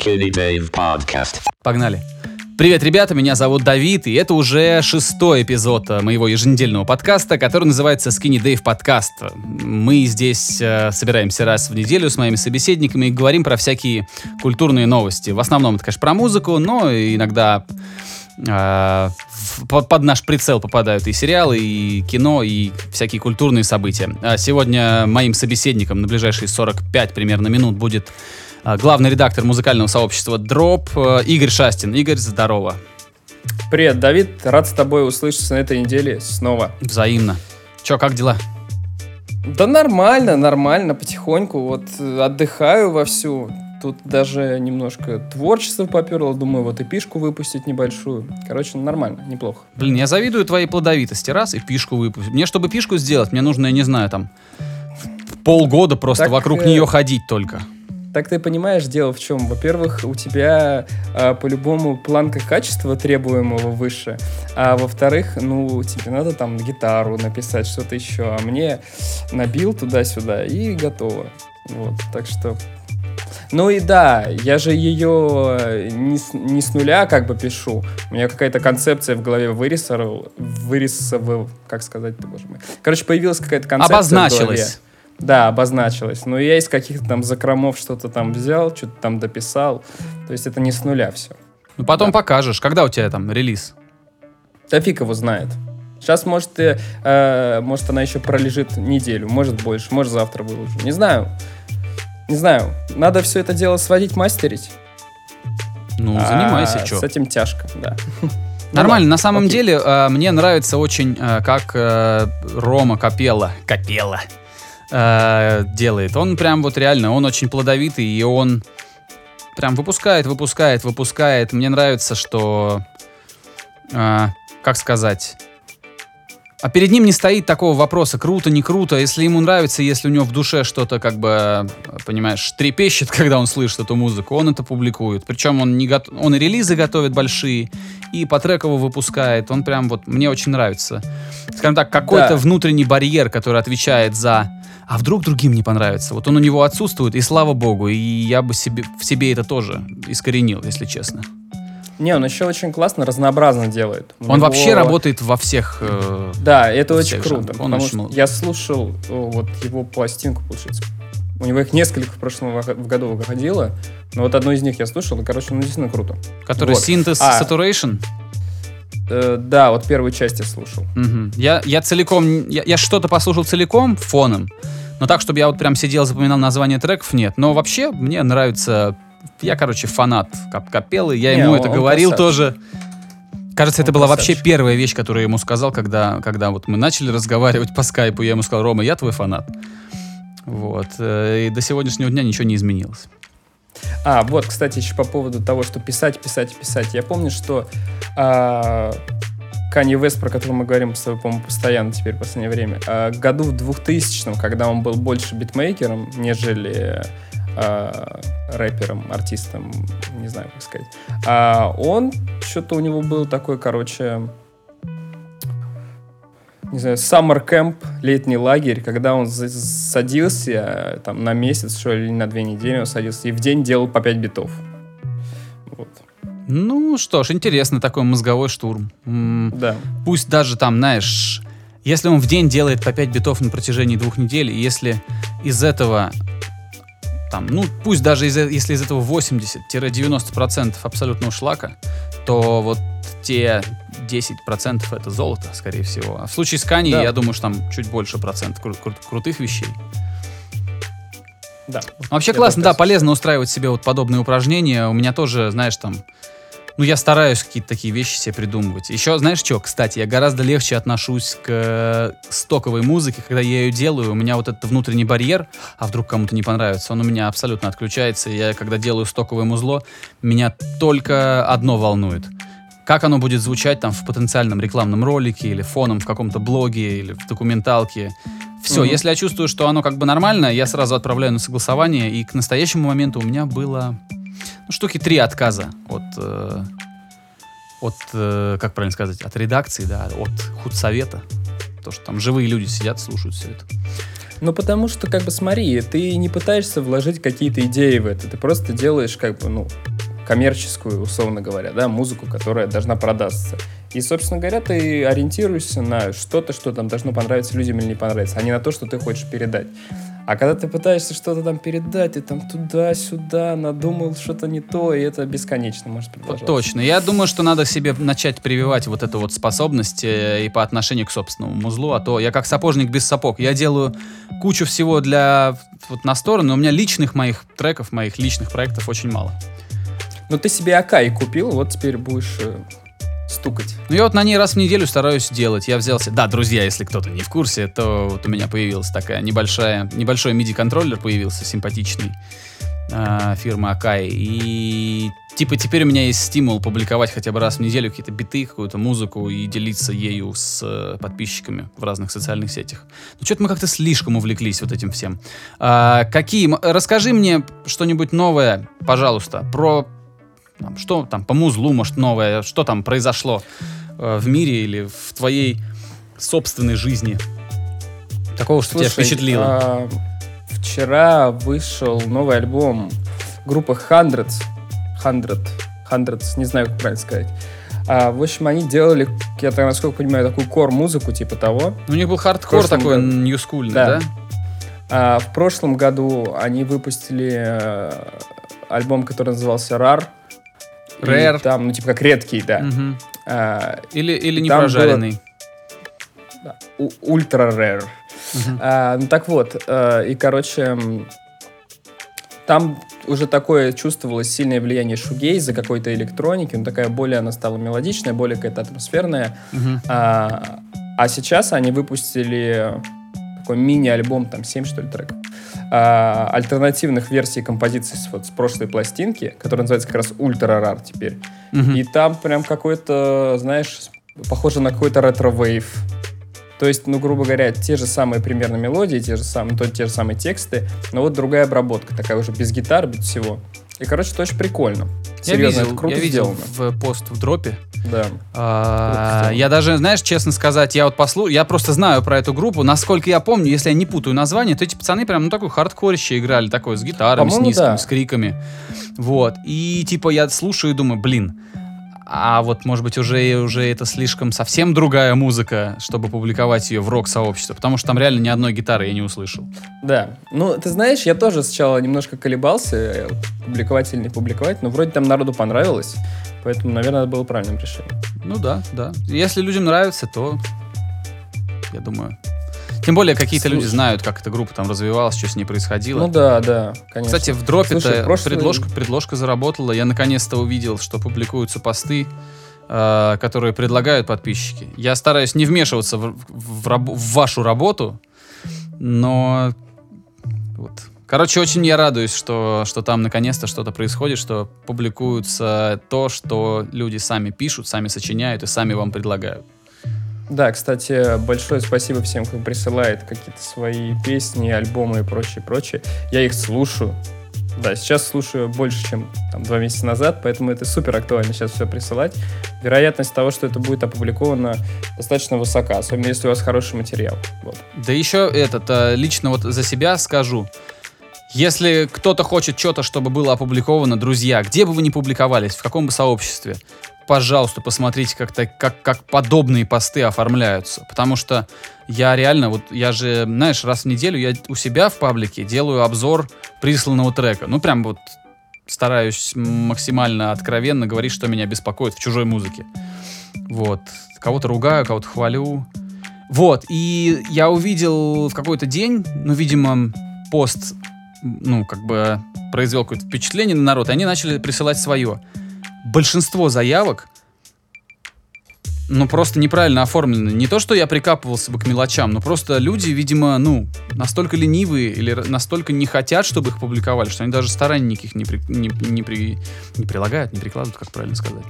Skinny Dave Podcast. Погнали. Привет, ребята, меня зовут Давид, и это уже шестой эпизод э, моего еженедельного подкаста, который называется Skinny Dave Podcast. Мы здесь э, собираемся раз в неделю с моими собеседниками и говорим про всякие культурные новости. В основном это, конечно, про музыку, но иногда э, под, наш прицел попадают и сериалы, и кино, и всякие культурные события. А сегодня моим собеседником на ближайшие 45 примерно минут будет главный редактор музыкального сообщества Дроп э, Игорь Шастин. Игорь, здорово. Привет, Давид, рад с тобой услышаться на этой неделе снова. Взаимно. Че, как дела? Да нормально, нормально, потихоньку, вот э, отдыхаю вовсю. Тут даже немножко творчество поперло, думаю, вот и пишку выпустить небольшую. Короче, нормально, неплохо. Блин, я завидую твоей плодовитости. Раз, и пишку выпустить. Мне, чтобы пишку сделать, мне нужно, я не знаю, там, полгода просто Так, вокруг э, нее ходить только. Так ты понимаешь, дело в чем? Во-первых, у тебя а, по-любому планка качества требуемого выше, а во-вторых, ну, тебе надо там гитару написать, что-то еще, а мне набил туда-сюда и готово. Вот, так что... Ну и да, я же ее не с, не с нуля как бы пишу. У меня какая-то концепция в голове вырисовал, вырисовал, как сказать-то, боже мой. Короче, появилась какая-то концепция. Обозначилась. Да, обозначилось. Но я из каких-то там закромов что-то там взял, что-то там дописал. То есть это не с нуля все. Ну, потом Да. покажешь. Когда у тебя там релиз? Да фиг его знает. Сейчас, может, и, э, может, она еще пролежит неделю, может, больше, может, завтра выложу. Не знаю. Не знаю. Надо все это дело сводить, мастерить. Ну, А занимайся, что. С этим тяжко, да. Нормально, Ну на самом окей. деле э, мне нравится очень, э, как э, Рома Капелла, Капелла э, делает. Он прям вот реально, он очень плодовитый, и он прям выпускает, выпускает, выпускает. Мне нравится, что, э, как сказать, а перед ним не стоит такого вопроса, круто, не круто. Если ему нравится, если у него в душе что-то, как бы, понимаешь, трепещет, когда он слышит эту музыку, он это публикует. Причем он, не гот... он и релизы готовит большие, и по треково выпускает. Он прям вот, мне очень нравится. Скажем так, какой-то Да. внутренний барьер, который отвечает за... А вдруг другим не понравится? Вот он у него отсутствует, и слава богу, и я бы себе, в себе это тоже искоренил, если честно. Не, он еще очень классно, разнообразно делает. У Он него- вообще работает во всех... э, Да, это очень всех круто. жанрах. Он потому очень что я слушал о, вот его пластинку, получается. У него их несколько в прошлом году выходило, но вот одну из них я слушал, и, короче, ну, действительно круто. который Вот. синтез А. saturation. Э, да, вот первую часть я слушал. Мгм. Я, я целиком, я, я что-то послушал целиком фоном, но так, чтобы я вот прям сидел, запоминал название треков, нет. Но вообще мне нравится, я, короче, фанат Кап Капеллы, я Не, ему он- это он говорил красавчик. тоже. Кажется, это Он была вообще красавчик. первая вещь, которую я ему сказал, когда, когда вот мы начали разговаривать по скайпу, я ему сказал, Рома, я твой фанат. Вот. э, И до сегодняшнего дня ничего не изменилось. А, вот, кстати, еще по поводу того, что писать, писать, писать. Я помню, что а, Канье Вест, про который мы говорим по-моему, постоянно теперь в последнее время, а, году в 2000 когда он был больше битмейкером, нежели а, рэпером, артистом, не знаю, как сказать, а он, что-то у него был такой, короче, не знаю, summer camp, летний лагерь, когда он садился там на месяц, что ли, на две недели он садился, и в день делал по 5 битов. Вот, Ну что ж, интересно такой мозговой штурм. М, да. пусть даже там, знаешь, если он в день делает по 5 битов на протяжении двух недель, и если из этого, там, ну, пусть даже из, если из этого 80-90% абсолютного шлака, то вот те 10% это золото, скорее всего. А в случае с Канье, Да. я думаю, что там чуть больше процент кру- кру- крутых вещей. Да. Вообще Я классно, да, полезно устраивать себе вот подобные упражнения. У меня тоже, знаешь, там, ну, я стараюсь какие-то такие вещи себе придумывать. Еще, знаешь что, кстати, я гораздо легче отношусь к э, стоковой музыке, когда я ее делаю, у меня вот этот внутренний барьер, а вдруг кому-то не понравится, он у меня абсолютно отключается. Я, когда делаю стоковое музло, меня только одно волнует. Как оно будет звучать там в потенциальном рекламном ролике или фоном в каком-то блоге или в документалке. Все, Мгм. если я чувствую, что оно как бы нормально, я сразу отправляю на согласование, и к настоящему моменту у меня было ну, штуки три отказа от, э, от э, как правильно сказать, от редакции, да, от худсовета. То, что там живые люди сидят, слушают все это. Ну, потому что, как бы, смотри, ты не пытаешься вложить какие-то идеи в это, ты просто делаешь, как бы, ну, коммерческую, условно говоря, да, музыку, которая должна продаться. И, собственно говоря, ты ориентируешься на что-то, что там должно понравиться людям или не понравиться, а не на то, что ты хочешь передать. А когда ты пытаешься что-то там передать, ты там туда-сюда надумал что-то не то, и это бесконечно может продолжаться. Точно. Я думаю, что надо себе начать прививать вот эту вот способность э, и по отношению к собственному музлу, а то я как сапожник без сапог. Я делаю кучу всего для вот на сторону, но у меня личных моих треков, моих личных проектов очень мало. Ну ты себе Акай купил, вот теперь будешь э, стукать. Ну, я вот на ней раз в неделю стараюсь делать. Я взялся... Да, друзья, если кто-то не в курсе, то вот у меня появилась такая небольшая... Небольшой MIDI-контроллер появился, симпатичный, э, фирмы Akai. И типа теперь у меня есть стимул публиковать хотя бы раз в неделю какие-то биты, какую-то музыку и делиться ею с э, подписчиками в разных социальных сетях. Ну, что-то мы как-то слишком увлеклись вот этим всем. А, какие... Расскажи мне что-нибудь новое, пожалуйста, про там, что там по музлу, может, новое, что там произошло э, в мире или в твоей собственной жизни? Такого, что Слушай, тебя впечатлило? а, вчера вышел новый альбом группы Hundreds. Hundred. Hundreds, не знаю, как правильно сказать. А, в общем, они делали, я так, насколько понимаю, такую кор-музыку, типа того. У них был хардкор такой, году. ньюскульный, да? Да. А, в прошлом году они выпустили э, альбом, который назывался RAR. Rare. Там, ну, типа, как редкий, да. Мгм. А, Или, или не прожаренный. да, у- ультра. Мгм. А, ну так вот, э, и короче, там уже такое чувствовалось сильное влияние шугейза, какой-то электроники, ну такая более она стала мелодичная, более какая-то атмосферная. Мгм. А, а сейчас они выпустили такой мини-альбом, там 7 что ли треков, а, альтернативных версий композиций с, вот, с прошлой пластинки, которая называется как раз Ультра Рар теперь. Мгм. И там прям какой-то, знаешь, похоже на какой-то retrowave. То есть, ну, грубо говоря, те же самые примерно мелодии, те же самые, то, те же самые тексты, но вот другая обработка, такая уже без гитар, без всего. И, короче, это очень прикольно. Я Серьезно, видел, это круто я видел сделано. в пост в дропе. Да. А, я даже, знаешь, честно сказать, я вот послу, я просто знаю про эту группу. Насколько я помню, если я не путаю название, то эти пацаны прям ну такой хардкорище играли, такой с гитарами, с низкими, да. с криками. Вот. И типа я слушаю и думаю, блин, а вот, может быть, уже, уже это слишком совсем другая музыка, чтобы публиковать ее в рок-сообщество, потому что там реально ни одной гитары я не услышал. Да. Ну, ты знаешь, я тоже сначала немножко колебался, э, публиковать или не публиковать, но вроде там народу понравилось, поэтому, наверное, это было правильным решением. Ну да, да. Если людям нравится, то я думаю. Тем более какие-то люди знают, как эта группа там развивалась, что с ней происходило. Ну да, да, конечно. Кстати, в дропе-то прошлый- предложка, предложка заработала. Я наконец-то увидел, что публикуются посты, э, которые предлагают подписчики. Я стараюсь не вмешиваться в, в рабо- в вашу работу, но вот. Короче, очень я радуюсь, что, что там наконец-то что-то происходит, что публикуется то, что люди сами пишут, сами сочиняют и сами вам предлагают. Да, кстати, большое спасибо всем, кто присылает какие-то свои песни, альбомы и прочее, прочее. Я их слушаю. Да, сейчас слушаю больше, чем там, два месяца назад, поэтому это супер актуально сейчас все присылать. Вероятность того, что это будет опубликовано, достаточно высока, особенно если у вас хороший материал. Вот. Да еще этот, э, лично вот за себя скажу. Если кто-то хочет что-то, чтобы было опубликовано, друзья, где бы вы ни публиковались, в каком бы сообществе, пожалуйста, посмотрите, как, так- как, как подобные посты оформляются. Потому что я реально, вот я же, знаешь, раз в неделю я у себя в паблике делаю обзор присланного трека. Ну, прям вот стараюсь максимально откровенно говорить, что меня беспокоит в чужой музыке. Вот. Кого-то ругаю, кого-то хвалю. Вот, и я увидел в какой-то день, ну, видимо, пост, ну, как бы произвел какое-то впечатление на народ, и они начали присылать свое. Большинство заявок, ну, просто неправильно оформлены. Не то, что я прикапывался бы к мелочам, но просто люди, видимо, ну, настолько ленивые или настолько не хотят, чтобы их публиковали, что они даже стараний никаких не, при- не, не при- не прилагают, не прикладывают, как правильно сказать.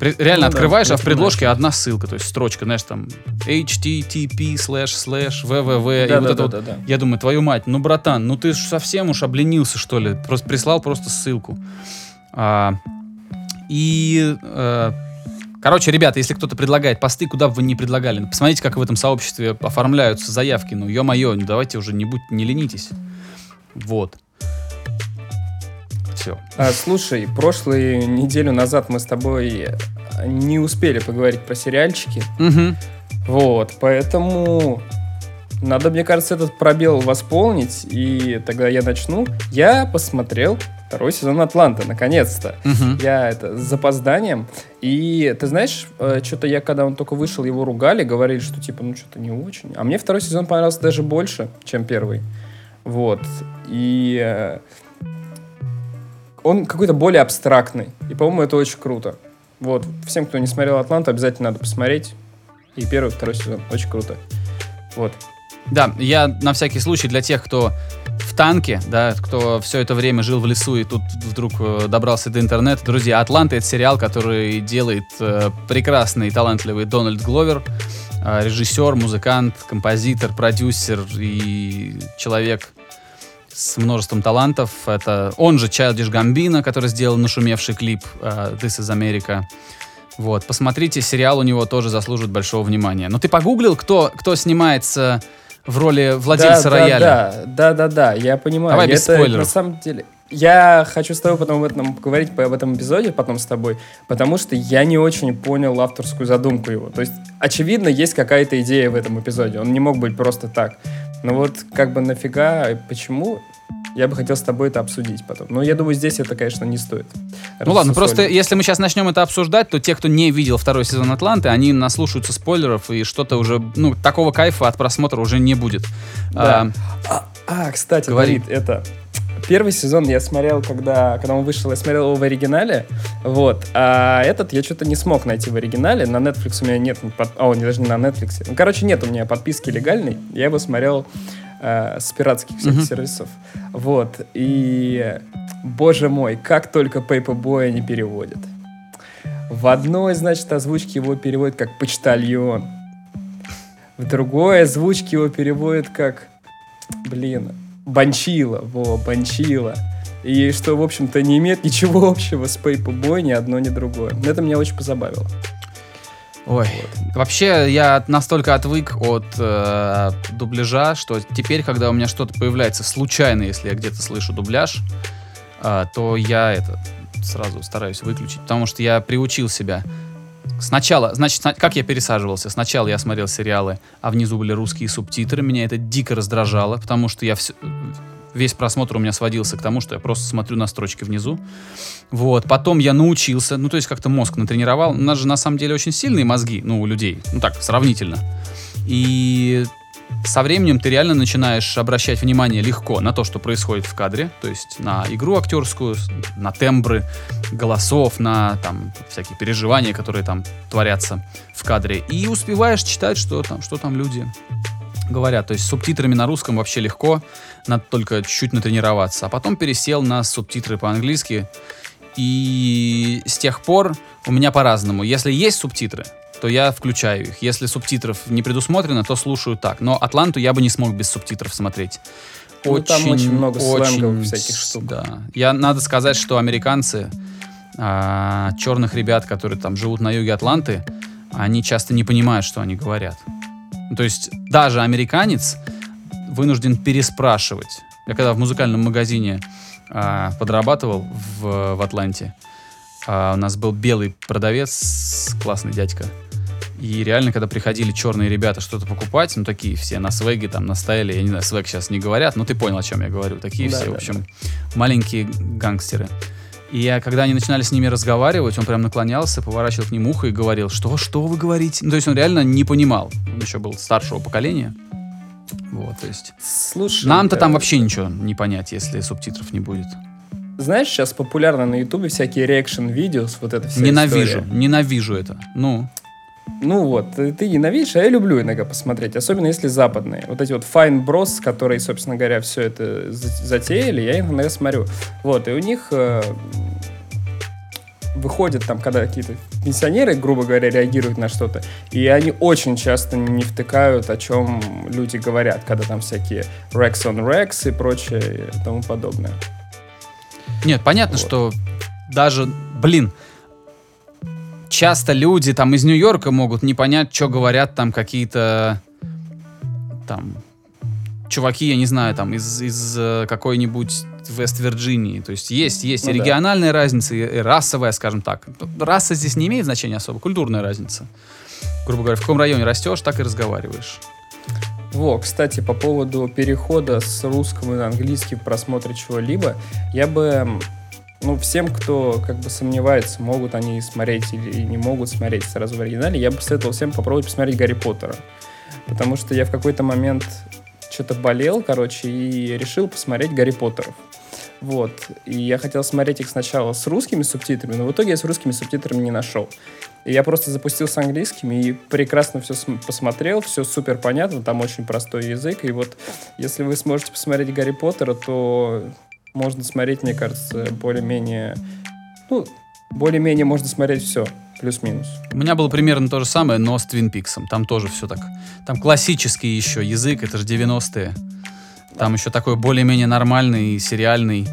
При- реально Ну да, открываешь, я а в предложке одна ссылка, то есть строчка, знаешь, там http slash slash www, и Да, вот да, это да, вот. да, да. Я думаю, твою мать, ну, братан, ну ты совсем уж обленился, что ли? Просто прислал просто ссылку. А, и, э, короче, ребята, если кто-то предлагает посты, куда бы вы ни предлагали, ну, посмотрите, как в этом сообществе оформляются заявки. Ну, ё-моё, ну, давайте уже не будь, не ленитесь. Вот. все. А, слушай, прошлую неделю назад мы с тобой не успели поговорить про сериальчики. Угу. Вот, поэтому надо, мне кажется, этот пробел восполнить, и тогда я начну. Я посмотрел второй сезон Атланта, наконец-то. Угу. Я это с запозданием. И ты знаешь, э, что-то я, когда он только вышел, его ругали, говорили, что типа, ну что-то не очень. А мне второй сезон понравился даже больше, чем первый. Вот. И э, он какой-то более абстрактный. И, по-моему, это очень круто. Вот. Всем, кто не смотрел Атланту, обязательно надо посмотреть. И первый, второй сезон. Очень круто. Вот. Да, я на всякий случай для тех, кто в танке, да, кто все это время жил в лесу и тут вдруг э, добрался до интернета. Друзья, «Атланта» — это сериал, который делает э, прекрасный и талантливый Дональд Гловер, э, режиссер, музыкант, композитор, продюсер и человек с множеством талантов. Это он же Чайлдиш Гамбино, который сделал нашумевший клип э, «This is America». Вот, посмотрите, сериал у него тоже заслуживает большого внимания. Но ты погуглил, кто, кто снимается в роли владельца да, рояля? Да, да, да, да, я понимаю. Давай без это, спойлеров. На самом деле, я хочу с тобой потом об этом поговорить по- об этом эпизоде, потом с тобой, потому что я не очень понял авторскую задумку его. То есть, очевидно, есть какая-то идея в этом эпизоде. Он не мог быть просто так. Но вот как бы нафига, почему, я бы хотел с тобой это обсудить потом. Но я думаю, здесь это, конечно, не стоит. Ну ладно, просто если мы сейчас начнем это обсуждать, то те, кто не видел второй сезон Атланты, они наслушаются спойлеров, и что-то уже, ну, такого кайфа от просмотра уже не будет. Да. А, А, кстати, Говори. Давид, это... Первый сезон я смотрел, когда, когда он вышел, я смотрел его в оригинале, вот, а этот я что-то не смог найти в оригинале, на Netflix у меня нет, под... о, не, даже не на Netflix, ну, короче, нет у меня подписки легальной, я его смотрел э, с пиратских всяких Мгм. сервисов, вот, и, боже мой, как только Paperboy не переводят. В одной, значит, озвучке его переводят как «почтальон», в другой озвучке его переводят как Блин, Банчила, во, Банчила. И что, в общем-то, не имеет ничего общего с Paperboy ни одно, ни другое. Но Это меня очень позабавило. Ой, вообще я настолько отвык от э, дубляжа, что теперь, когда у меня что-то появляется случайно, если я где-то слышу дубляж, э, то я это сразу стараюсь выключить, потому что я приучил себя. Сначала, значит, как я пересаживался? Сначала я смотрел сериалы, а внизу были русские субтитры. Меня это дико раздражало, потому что я всё- весь просмотр у меня сводился к тому, что я просто смотрю на строчки внизу. Вот, потом я научился, ну, то есть как-то мозг натренировал. У нас же на самом деле очень сильные мозги, ну, у людей, ну, так, сравнительно. И со временем ты реально начинаешь обращать внимание легко на то, что происходит в кадре, то есть на игру актерскую, на тембры голосов, на там всякие переживания, которые там творятся в кадре, и успеваешь читать, что там, что там люди говорят. То есть с субтитрами на русском вообще легко, надо только чуть-чуть натренироваться. А потом пересел на субтитры по-английски, и с тех пор у меня по-разному. Если есть субтитры, то я включаю их. Если субтитров не предусмотрено, то слушаю так. Но Атланту я бы не смог без субтитров смотреть. Ну, там очень много сленговых всяких штук. Да. Я надо сказать, что американцы, а, черных ребят, которые там живут на юге Атланты, они часто не понимают, что они говорят. То есть даже американец вынужден переспрашивать. Я когда в музыкальном магазине а, подрабатывал в, в Атланте, а, у нас был белый продавец, классный дядька. И реально, когда приходили черные ребята что-то покупать, ну такие все на свеге, там, на стайле, я не знаю, свег сейчас не говорят, но ты понял, о чем я говорю. Такие Да, все, да, в общем, маленькие гангстеры. И я, когда они начинали с ними разговаривать, он прям наклонялся, поворачивал к ним ухо и говорил, что, что вы говорите? Ну, то есть он реально не понимал. Он еще был старшего поколения. Вот, то есть... Слушай, Нам-то там э, вообще ничего не понять, если субтитров не будет. Знаешь, сейчас популярно на Ютубе всякие реакшн-видео, вот это вся ненавижу, история. ненавижу это. Ну, Ну вот, ты ненавидишь, а я люблю иногда посмотреть, особенно если западные. Вот эти вот Fine Bros, которые, собственно говоря, все это за- затеяли, я иногда смотрю. Вот, и у них э, выходят там, когда какие-то пенсионеры, грубо говоря, реагируют на что-то, и они очень часто не втыкают, о чем люди говорят, когда там всякие Rex on Rex и прочее и тому подобное. нет, понятно, Вот. что даже, блин, часто люди там из Нью-Йорка могут не понять, что говорят там какие-то там чуваки, я не знаю, там из, из э, Вест-Вирджинии. То есть есть, есть Ну и да. региональная разница, и, расовая, скажем так. Раса здесь не имеет значения особо, культурная разница. Грубо говоря, в каком районе растешь, так и разговариваешь. Во, кстати, по поводу перехода с русского на английский в просмотре чего-либо, я бы, ну, всем, кто как бы сомневается, могут они смотреть или не могут смотреть сразу в оригинале, я бы советовал всем попробовать посмотреть Гарри Поттера. Потому что я в какой-то момент что-то болел, короче, и решил посмотреть Гарри Поттеров. Вот. И я хотел смотреть их сначала с русскими субтитрами, но в итоге я с русскими субтитрами не нашел. И я просто запустил с английским и прекрасно все посмотрел, все супер понятно, там очень простой язык. И вот если вы сможете посмотреть Гарри Поттера, то можно смотреть, мне кажется, более-менее... Ну, более-менее можно смотреть все, плюс-минус. У меня было примерно то же самое, но с Твин Пиксом. Там тоже все так. Там классический еще язык, это же 90-е. Там еще такой более-менее нормальный, сериальный.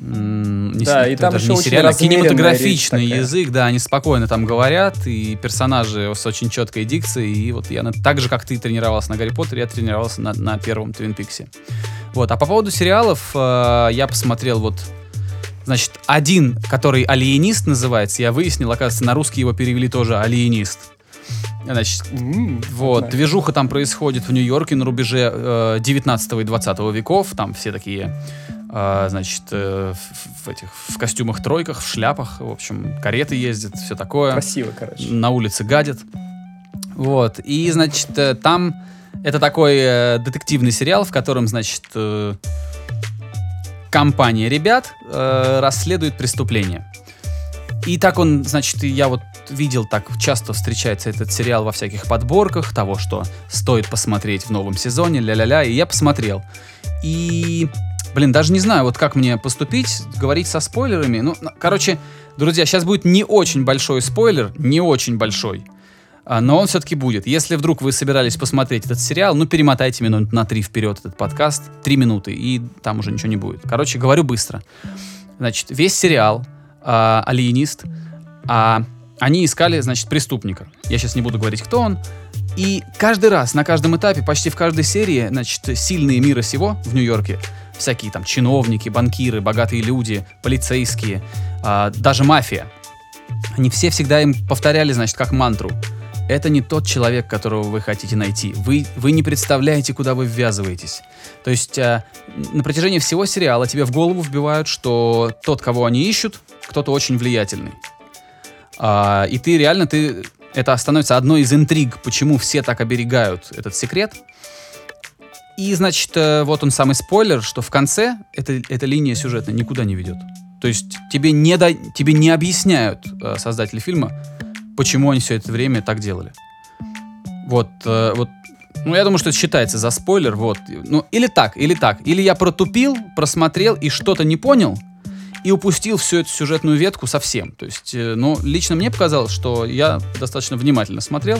не Да, и там даже не сериальный, а кинематографичный язык, да, они спокойно там говорят, и персонажи с очень четкой дикцией, и вот я на- так же, как ты тренировался на Гарри Поттере, я тренировался на, на первом Твин Пиксе. Вот, а по поводу сериалов, э, я посмотрел вот Значит, один, который «Алиенист» называется, я выяснил, оказывается, на русский его перевели тоже «Алиенист». Значит, вот, движуха там происходит в Нью-Йорке на рубеже э, 19 и 20 веков. Там все такие, э, значит, э, в, в этих в костюмах тройках, в шляпах, в общем, кареты ездят, все такое. Красиво, короче. На улице гадят. Вот. И, значит, э, там это такой э, детективный сериал, в котором, значит, э, компания ребят э, расследует преступление. И так он, значит, я вот видел, так часто встречается этот сериал во всяких подборках того, что стоит посмотреть в новом сезоне, ля-ля-ля, и я посмотрел. И, блин, даже не знаю, вот как мне поступить, говорить со спойлерами. Ну, короче, друзья, сейчас будет не очень большой спойлер, не очень большой. А, Но он все-таки будет. Если вдруг вы собирались посмотреть этот сериал, ну перемотайте минут на три вперед этот подкаст, три минуты, и там уже ничего не будет. Короче, говорю быстро. Значит, весь сериал а, «Алиенист», а, они искали, значит, преступника. Я сейчас не буду говорить, кто он. И каждый раз, на каждом этапе, почти в каждой серии, значит, сильные мира сего в Нью-Йорке, всякие там чиновники, банкиры, богатые люди, полицейские, а, даже мафия, они все всегда им повторяли, значит, как мантру. Это не тот человек, которого вы хотите найти. Вы, вы не представляете, куда вы ввязываетесь. То есть а, на протяжении всего сериала тебе в голову вбивают, что тот, кого они ищут, кто-то очень влиятельный. А, и ты реально, ты, это становится одной из интриг, почему все так оберегают этот секрет. И, значит, э, вот он самый спойлер, что в конце эта, эта линия сюжетная никуда не ведет. То есть тебе не, да, тебе не объясняют э, создатели фильма, почему они все это время так делали. Вот, э, вот, ну я думаю, что это считается за спойлер, вот. Ну или так, или так. Или я протупил, просмотрел и что-то не понял, и упустил всю эту сюжетную ветку совсем. То есть, э, ну, лично мне показалось, что я достаточно внимательно смотрел,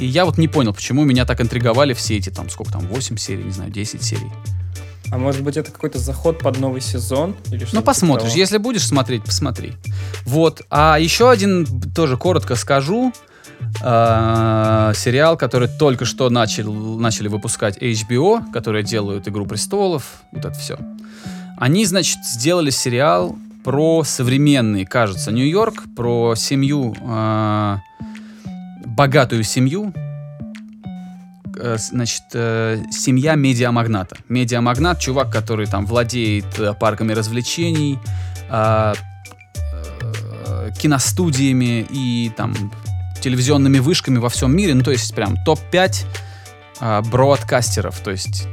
и я вот не понял, почему меня так интриговали все эти, там, сколько там, 8 серий, не знаю, 10 серий. А может быть, это какой-то заход под новый сезон? Или Ну, посмотришь. того? Если будешь смотреть, посмотри. Вот. А еще один, тоже коротко скажу, э, сериал, который только что начал, начали выпускать HBO, которые делают «Игру престолов», вот это все. Они, значит, сделали сериал про современный, кажется, Нью-Йорк, про семью, э, богатую семью, э, значит, э, семья медиамагната. Медиамагнат, чувак, который там владеет э, парками развлечений, а, киностудиями и там телевизионными вышками во всем мире. Ну, то есть прям топ-5 а, бродкастеров, то есть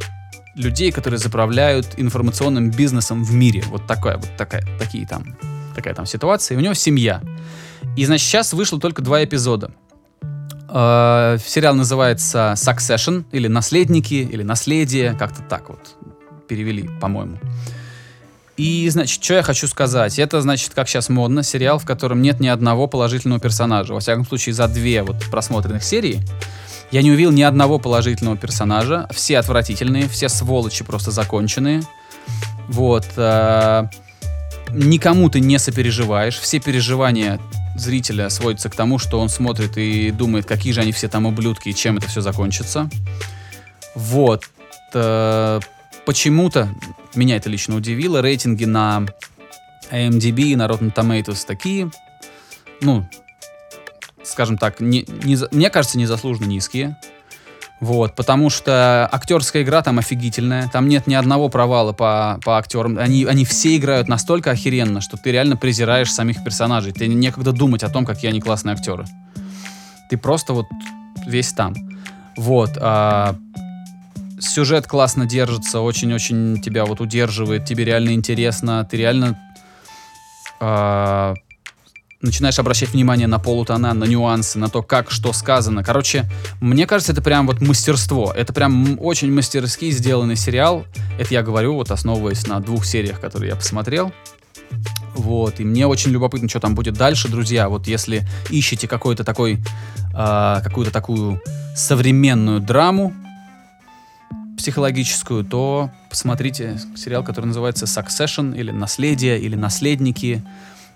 людей, которые заправляют информационным бизнесом в мире. Вот такая, вот такая, такие там, такая там ситуация. И у него семья. И, значит, сейчас вышло только два эпизода. Э, Сериал называется Succession, или Наследники, или Наследие, как-то так вот перевели, по-моему. И, значит, что я хочу сказать? Это, значит, как сейчас модно, сериал, в котором нет ни одного положительного персонажа. Во всяком случае, за две вот просмотренных серии я не увидел ни одного положительного персонажа. Все отвратительные, все сволочи просто законченные. Вот. э, Никому ты не сопереживаешь. Все переживания зрителя сводятся к тому, что он смотрит и думает, какие же они все там ублюдки и чем это все закончится. Вот. Э, Почему-то, меня это лично удивило. Рейтинги на IMDb и на Rotten Tomatoes такие, ну, скажем так, не, не, мне кажется, незаслуженно низкие. Вот, потому что актерская игра там офигительная, там нет ни одного провала по, по актерам, они, они все играют настолько охеренно, что ты реально презираешь самих персонажей, тебе некогда думать о том, какие они классные актеры. Ты просто вот весь там. Вот, а, сюжет классно держится, очень-очень тебя вот удерживает, тебе реально интересно, ты реально а, начинаешь обращать внимание на полутона, на нюансы, на то, как что сказано. Короче, мне кажется, это прям вот мастерство. Это прям очень мастерски сделанный сериал. Это я говорю, вот основываясь на двух сериях, которые я посмотрел. Вот, и мне очень любопытно, что там будет дальше, друзья. Вот если ищете какой-то такой, а, какую-то такую современную драму психологическую, то посмотрите сериал, который называется Succession или Наследие или Наследники.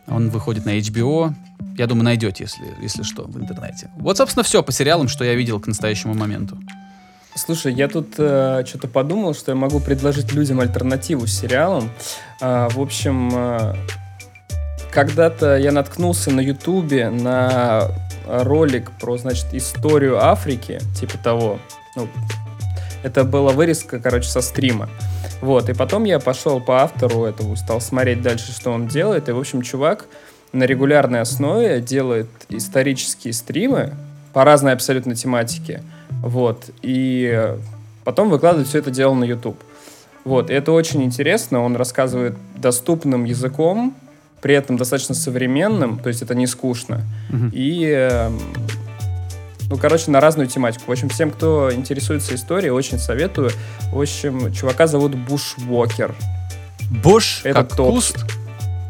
Он выходит на HBO. Я думаю, найдете, если, если что, в интернете. Вот, собственно, все по сериалам, что я видел к настоящему моменту. Слушай, я тут что-то подумал, что я могу предложить людям альтернативу с сериалом. А, в общем, а, когда-то я наткнулся на Ютубе на ролик про, значит, историю Африки, типа того. Ну, это была вырезка, короче, со стрима. Вот, и потом я пошел по автору этого, стал смотреть дальше, что он делает. И, в общем, чувак на регулярной основе делает исторические стримы по разной абсолютно тематике. Вот, и потом выкладывает все это дело на YouTube. Вот, и это очень интересно, он рассказывает доступным языком, при этом достаточно современным, то есть это не скучно. Мгм. И, эм, ну, короче, на разную тематику. В общем, всем, кто интересуется историей, очень советую. В общем, чувака зовут Буш Уокер. Буш, Это как топ. куст.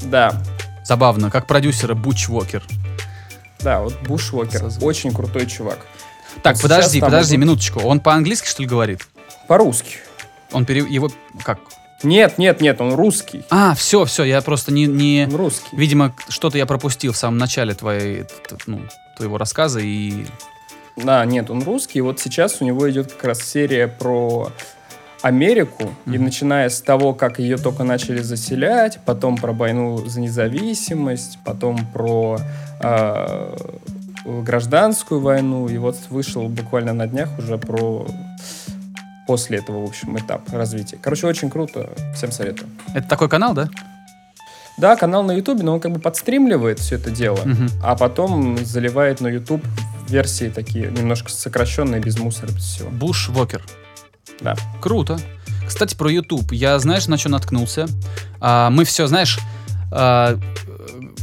Да, Забавно, как продюсера Буч Уокер. да, вот Буш Уокер. Созвучно. Очень крутой чувак. Так, Вот подожди, подожди, идут- минуточку. Он по-английски, что ли, говорит? По-русски. Он пере... его... Как? Нет, нет, нет, он русский. А, все, все, я просто не... не... Он русский. Видимо, что-то я пропустил в самом начале твоей, ну, твоего рассказа, и... Да, нет, он русский. И вот сейчас у него идет как раз серия про Америку. И Мгм. начиная с того, как ее только начали заселять, потом про войну за независимость, потом про э, гражданскую войну. И вот вышел буквально на днях уже про после этого, в общем, этап развития. Короче, очень круто. Всем советую. Это такой канал, да? Да, канал на Ютубе, но он как бы подстримливает все это дело, Мгм. а потом заливает на Ютуб версии такие немножко сокращенные, без мусора, без всего. Буш Вокер. Да. Круто. Кстати, про YouTube. Я, знаешь, на что наткнулся? А, мы все, знаешь, а,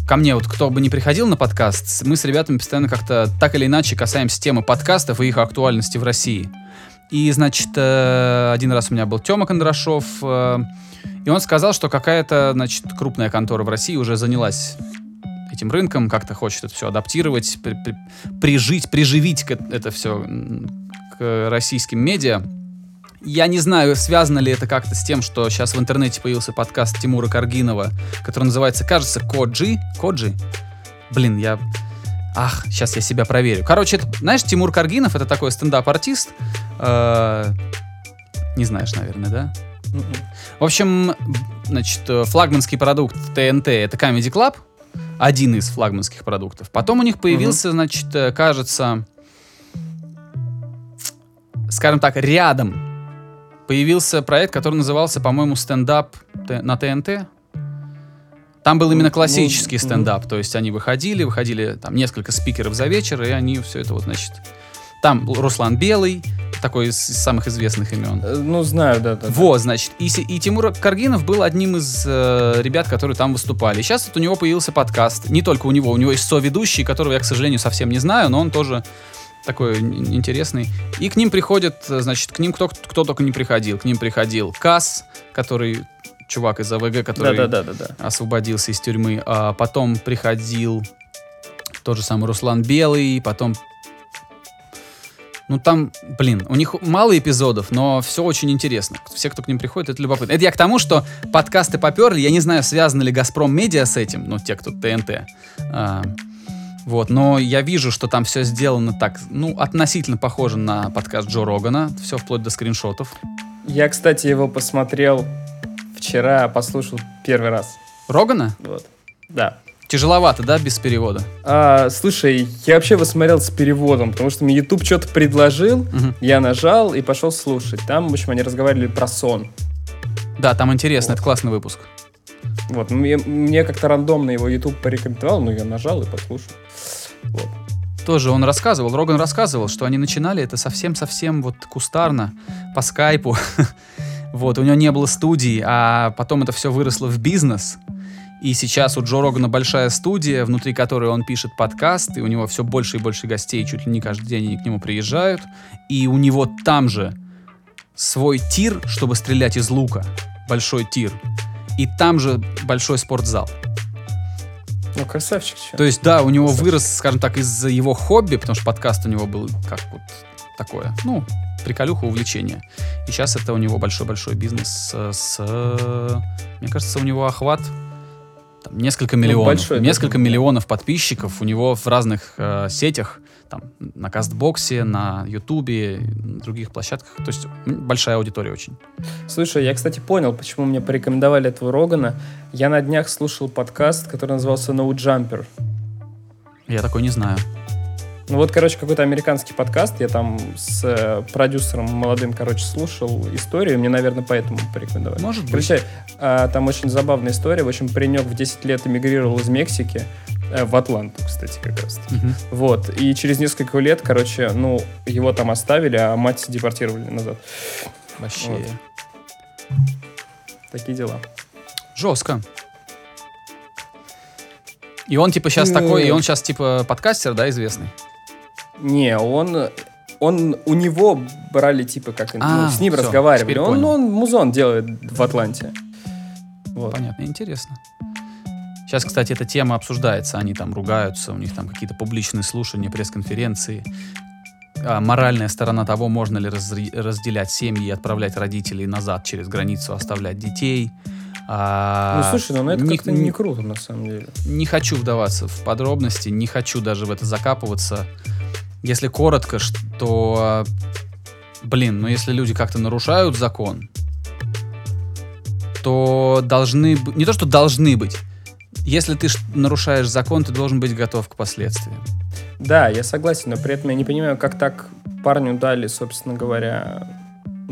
ко мне вот кто бы не приходил на подкаст, мы с ребятами постоянно как-то так или иначе касаемся темы подкастов и их актуальности в России. И, значит, э, один раз у меня был Тёма Кондрашов, э, и он сказал, что какая-то, значит, крупная контора в России уже занялась этим рынком, как-то хочет это все адаптировать, при- при- прижить, приживить это все к российским медиа. Я не знаю, связано ли это как-то с тем, что сейчас в интернете появился подкаст Тимура Каргинова, который называется, кажется, Коджи. Коджи? Блин, я... Ах, сейчас я себя проверю. Короче, это, знаешь, Тимур Каргинов это такой стендап-артист. Э, Не знаешь, наверное, да? Мгм. В общем, значит, э, флагманский продукт ТНТ это Comedy Club, один из флагманских продуктов. Потом у них появился, значит, э, кажется, скажем так, рядом появился проект, который назывался, по-моему, стендап на ТНТ. Там был именно Ну, классический мгм. стендап, то есть они выходили, выходили там несколько спикеров за вечер, и они все это вот, значит, там Руслан Белый, такой из, из самых известных имен. Э, Ну, знаю, да, да. Вот, значит, и, и Тимур Каргинов был одним из э, ребят, которые там выступали. И сейчас вот у него появился подкаст. Не только у него, у него есть соведущий, которого я, к сожалению, совсем не знаю, но он тоже такой ин- интересный. И к ним приходят, э, значит, к ним кто, кто только не приходил. К ним приходил Кас, который чувак из АВГ, который Да, да, да, да, да. освободился из тюрьмы. А потом приходил тот же самый Руслан Белый, потом... Ну там, блин, у них мало эпизодов, но все очень интересно. Все, кто к ним приходит, это любопытно. Это я к тому, что подкасты поперли. Я не знаю, связаны ли Газпром Медиа с этим, ну, те, кто ТНТ. А, вот, но я вижу, что там все сделано так, ну, относительно похоже на подкаст Джо Рогана. Все вплоть до скриншотов. Я, кстати, его посмотрел вчера послушал первый раз. Рогана? Вот. Да. Тяжеловато, да, без перевода? А, слушай, я вообще его смотрел с переводом, потому что мне YouTube что-то предложил, Мгм. я нажал и пошел слушать. Там, в общем, они разговаривали про сон. Да, там интересно, это классный выпуск. Вот, мне, мне как-то рандомно его YouTube порекомендовал, но я нажал и послушал. Вот. Тоже он рассказывал, Роган рассказывал, что они начинали это совсем-совсем вот кустарно, по скайпу. Вот, у него не было студии, а потом это все выросло в бизнес. И сейчас у Джо Рогана большая студия, внутри которой он пишет подкаст, и у него все больше и больше гостей, чуть ли не каждый день они к нему приезжают. И у него там же свой тир, чтобы стрелять из лука, большой тир. И там же большой спортзал. Ну, красавчик, чё. То есть, да, у него вырос, скажем так, из-за его хобби, потому что подкаст у него был как вот такое, ну, приколюха, увлечение. И сейчас это у него большой-большой бизнес с, с- мне кажется, у него охват несколько миллионов. большой, да. несколько миллионов подписчиков у него в разных э, сетях, там, на Кастбоксе, на Ютубе, на других площадках. То есть, большая аудитория очень. Слушай, я, кстати, понял, почему мне порекомендовали этого Рогана. Я на днях слушал подкаст, который назывался No Jumper. Я такой не знаю. Ну вот, короче, какой-то американский подкаст. Я там с э, продюсером молодым, короче, слушал историю. Мне, наверное, поэтому порекомендовали. Может быть. Короче, а, там очень забавная история. В общем, паренек в 10 лет эмигрировал из Мексики э, в Атланту, кстати, как раз. Мгм. Вот. И через несколько лет, короче, ну, его там оставили, а мать депортировали назад. Вообще. Вот. Такие дела. Жестко. И он типа сейчас Ну. такой, и он сейчас типа подкастер, да, известный. Не, он... Он, у него брали, типа, как... А, ну, с ним всё, разговаривали. Он, понял. он музон делает в Атланте. Вот. Понятно, интересно. Сейчас, кстати, эта тема обсуждается, они там ругаются, у них там какие-то публичные слушания, пресс-конференции. А моральная сторона того, можно ли разри- разделять семьи и отправлять родителей назад через границу, оставлять детей. А, Ну, слушай, ну, ну, это не- как-то не круто, на самом деле. Не хочу вдаваться в подробности, не хочу даже в это закапываться. Если коротко, что, блин, ну если люди как-то нарушают закон, то должны не то что должны быть, если ты нарушаешь закон, ты должен быть готов к последствиям. Да, я согласен, но при этом я не понимаю, как так парню дали, собственно говоря,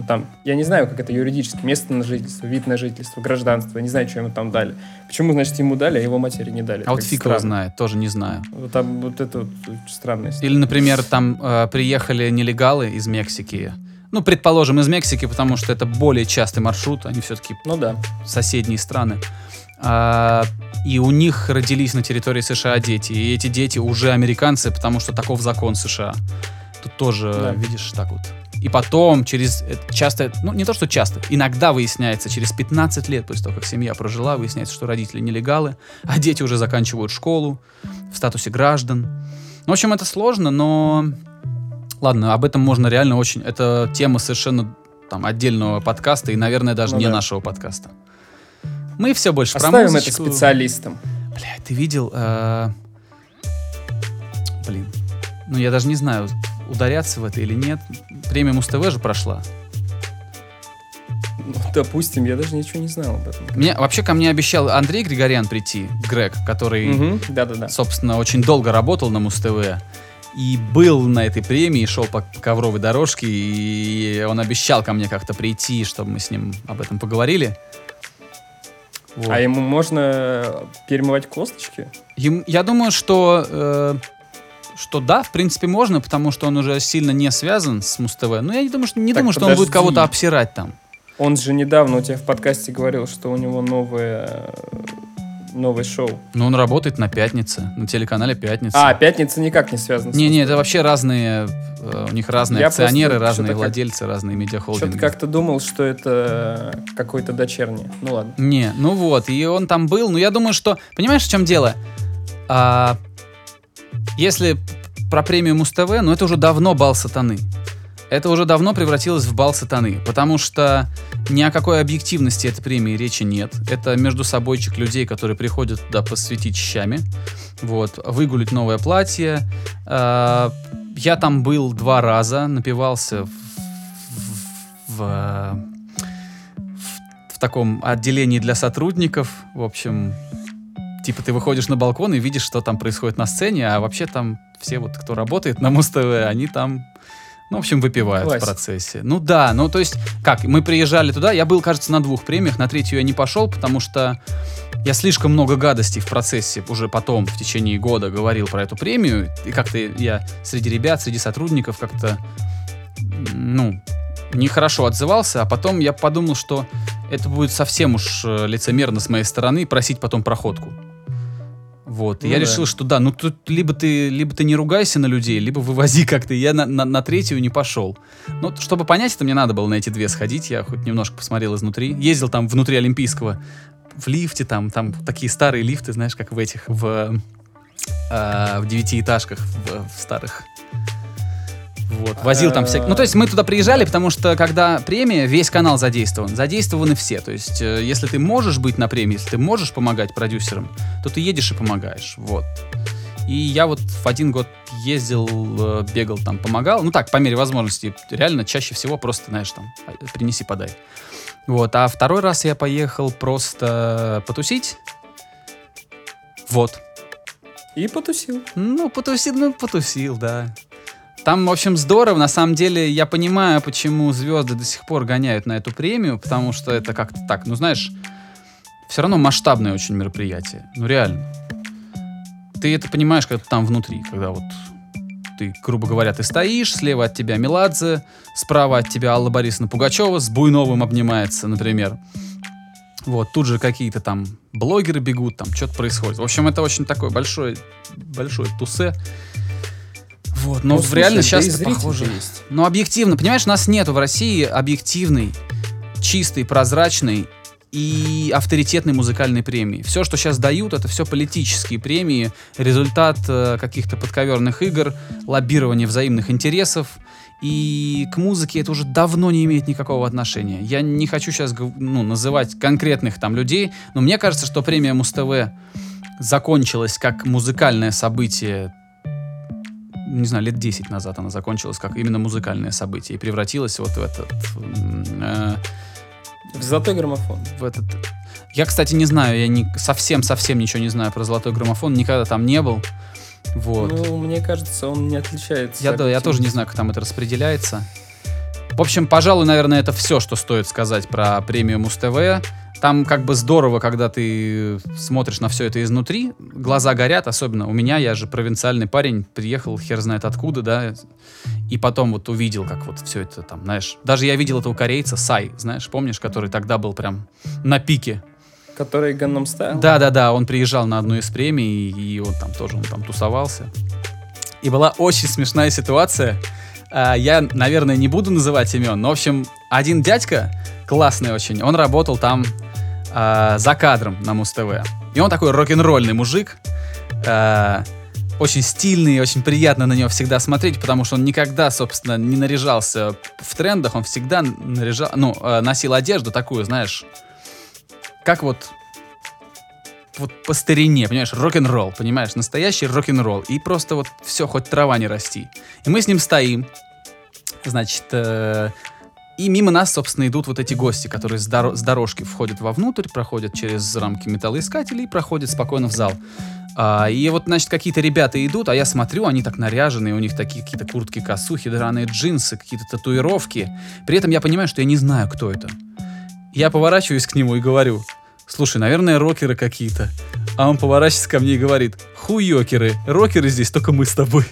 ну, там, я не знаю, как это юридически, место на жительство, вид на жительство, гражданство, не знаю, что ему там дали. Почему, значит, ему дали, а его матери не дали? А вот фиг его знает, тоже не знаю. Вот, там, вот это вот странная история. Или, например, там э, приехали нелегалы из Мексики. Ну, предположим, из Мексики, потому что это более частый маршрут, они все-таки Ну да. соседние страны. А, и у них родились на территории США дети. И эти дети уже американцы, потому что таков закон США. Тут тоже, Да. видишь, так вот. И потом, через э, часто, ну не то, что часто, иногда выясняется, через 15 лет после того, как семья прожила, выясняется, что родители нелегалы, а дети уже заканчивают школу в статусе граждан. Ну, в общем, это сложно, но... Ладно, об этом можно реально очень... Это тема совершенно там отдельного подкаста и, наверное, даже Ну не да. нашего подкаста. Мы все больше про Оставим это музычку. специалистам. Блядь, ты видел... э, Блин. Ну, я даже не знаю, ударяться в это или нет. Премия Муз-ТВ же прошла. Ну, допустим, я даже ничего не знал об этом. Мне, вообще ко мне обещал Андрей Григорян прийти, Грег, который, Мгм, Да-да-да. собственно, очень долго работал на Муз-ТВ. И был на этой премии, шел по ковровой дорожке, и он обещал ко мне как-то прийти, чтобы мы с ним об этом поговорили. Вот. А ему можно перемывать косточки? Ем- я думаю, что, э, что да, в принципе, можно, потому что он уже сильно не связан с Муз-ТВ. Но я не думаю, что, не Так, думаю, что он будет кого-то обсирать там. Он же недавно у тебя в подкасте говорил, что у него новое, новое шоу. Но он работает на пятнице, на телеканале Пятница. А, пятница никак не связана с Не, не, Муз-ТВ. это вообще разные, э, у них разные Я акционеры, разные что-то как- владельцы, разные медиахолдинги. Что-то как-то думал, что это какой-то дочерний. Ну ладно. Не, ну вот, и он там был, но я думаю, что, понимаешь, в чем дело? А, если про премию Муз-ТВ, ну это уже давно бал сатаны. Это уже давно превратилось в бал сатаны, потому что ни о какой объективности этой премии речи нет. Это между собойчик людей, которые приходят туда посвятить щами, вот, выгулить новое платье. А, я там был два раза, напивался в, в- в, в- в таком отделении для сотрудников. В общем, типа ты выходишь на балкон и видишь, что там происходит на сцене, а вообще там все вот, кто работает на Муз-ТВ, они там, ну, в общем, выпивают Классика. в процессе. Ну да, ну то есть, как, мы приезжали туда, я был, кажется, на двух премиях, на третью я не пошел, потому что я слишком много гадостей в процессе уже потом, в течение года говорил про эту премию, и как-то я среди ребят, среди сотрудников как-то, ну, нехорошо отзывался, а потом я подумал, что это будет совсем уж э, лицемерно с моей стороны просить потом проходку. Вот. Ну я да. решил, что да, ну тут либо ты, либо ты не ругайся на людей, либо вывози как-то. Я на, на, на третью не пошел. Но т- чтобы понять это, мне надо было на эти две сходить. Я хоть немножко посмотрел изнутри. Ездил там внутри Олимпийского в лифте, там, там такие старые лифты, знаешь, как в этих, в, э, в девятиэтажках, в, в старых. Вот, возил там всякие... Ну, то есть мы туда приезжали, потому что когда премия, весь канал задействован. Задействованы все. То есть, э, если ты можешь быть на премии, если ты можешь помогать продюсерам, то ты едешь и помогаешь. Вот. И я вот в один год ездил, э, бегал там, помогал. Ну так, по мере возможности. Реально, чаще всего просто, знаешь, там, принеси, подай. Вот. А второй раз я поехал просто потусить. Вот. И потусил. Ну, потусил, ну, потусил, да. Там, в общем, здорово. На самом деле, я понимаю, почему звезды до сих пор гоняют на эту премию, потому что это как-то так, ну, знаешь, все равно масштабное очень мероприятие. Ну, реально. Ты это понимаешь, когда ты там внутри, когда вот ты, грубо говоря, ты стоишь, слева от тебя Меладзе, справа от тебя Алла Борисовна Пугачева с Буйновым обнимается, например. Вот, тут же какие-то там блогеры бегут, там что-то происходит. В общем, это очень такое большое, большое тусе. Вот, но Ну, в слушай, реально да сейчас зритель похоже. есть. Но объективно, понимаешь, нас нету в России объективной, чистой, прозрачной и авторитетной музыкальной премии. Все, что сейчас дают, это все политические премии, результат э, каких-то подковерных игр, лоббирования взаимных интересов. И к музыке это уже давно не имеет никакого отношения. Я не хочу сейчас ну, называть конкретных там людей, но мне кажется, что премия Муз-ТВ закончилась как музыкальное событие не знаю, лет 10 назад она закончилась как именно музыкальное событие и превратилась вот в этот... э, В золотой граммофон. в этот... Я, кстати, не знаю, я не, совсем-совсем ничего не знаю про золотой граммофон, никогда там не был. Вот. Ну, мне кажется, он не отличается. я, да, я тоже не знаю, как там это распределяется. В общем, пожалуй, наверное, это все, что стоит сказать про премию Муз-ТВ. Там как бы здорово, когда ты смотришь на все это изнутри. Глаза горят, особенно у меня, я же провинциальный парень, приехал хер знает откуда, да, и потом вот увидел, как вот все это там, знаешь. Даже я видел этого корейца, Сай, знаешь, помнишь, который тогда был прям на пике. Который Gangnam Style? Да-да-да, он приезжал на одну из премий, и он там тоже он там тусовался. И была очень смешная ситуация. А, Я, наверное, не буду называть имен, но, в общем, один дядька, классный очень, он работал там а, за кадром на Муз-ТВ. И он такой рок-н-ролльный мужик, а, очень стильный, очень приятно на него всегда смотреть, потому что он никогда, собственно, не наряжался в трендах, он всегда наряжал, ну, а, носил одежду такую, знаешь, как вот вот по старине, понимаешь, рок-н-ролл, понимаешь, настоящий рок-н-ролл. И просто вот все, хоть трава не расти. И мы с ним стоим, значит, э, и мимо нас, собственно, идут вот эти гости, которые с, доро- с дорожки входят вовнутрь, проходят через рамки металлоискателей и проходят спокойно в зал. А, и вот, значит, какие-то ребята идут, а я смотрю, они так наряженные, у них такие какие-то куртки-косухи, драные джинсы, какие-то татуировки. При этом я понимаю, что я не знаю, кто это. Я поворачиваюсь к нему и говорю, слушай, наверное, рокеры какие-то. А он поворачивается ко мне и говорит, хуёкеры, рокеры здесь только мы с тобой.